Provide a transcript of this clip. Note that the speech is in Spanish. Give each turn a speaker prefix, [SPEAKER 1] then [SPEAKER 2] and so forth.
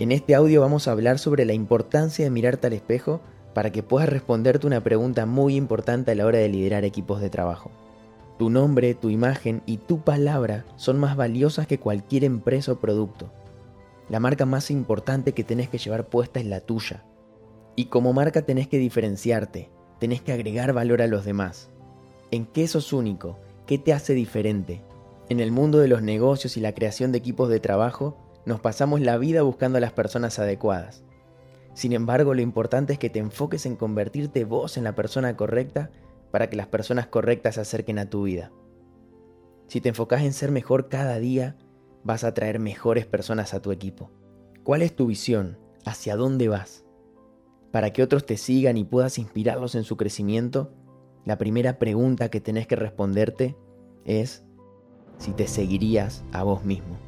[SPEAKER 1] En este audio vamos a hablar sobre la importancia de mirarte al espejo para que puedas responderte una pregunta muy importante a la hora de liderar equipos de trabajo. Tu nombre, tu imagen y tu palabra son más valiosas que cualquier empresa o producto. La marca más importante que tenés que llevar puesta es la tuya. Y como marca tenés que diferenciarte, tenés que agregar valor a los demás. ¿En qué sos único? ¿Qué te hace diferente? En el mundo de los negocios y la creación de equipos de trabajo, nos pasamos la vida buscando a las personas adecuadas. Sin embargo, lo importante es que te enfoques en convertirte vos en la persona correcta para que las personas correctas se acerquen a tu vida. Si te enfocas en ser mejor cada día, vas a atraer mejores personas a tu equipo. ¿Cuál es tu visión? ¿Hacia dónde vas? Para que otros te sigan y puedas inspirarlos en su crecimiento, la primera pregunta que tenés que responderte es si te seguirías a vos mismo.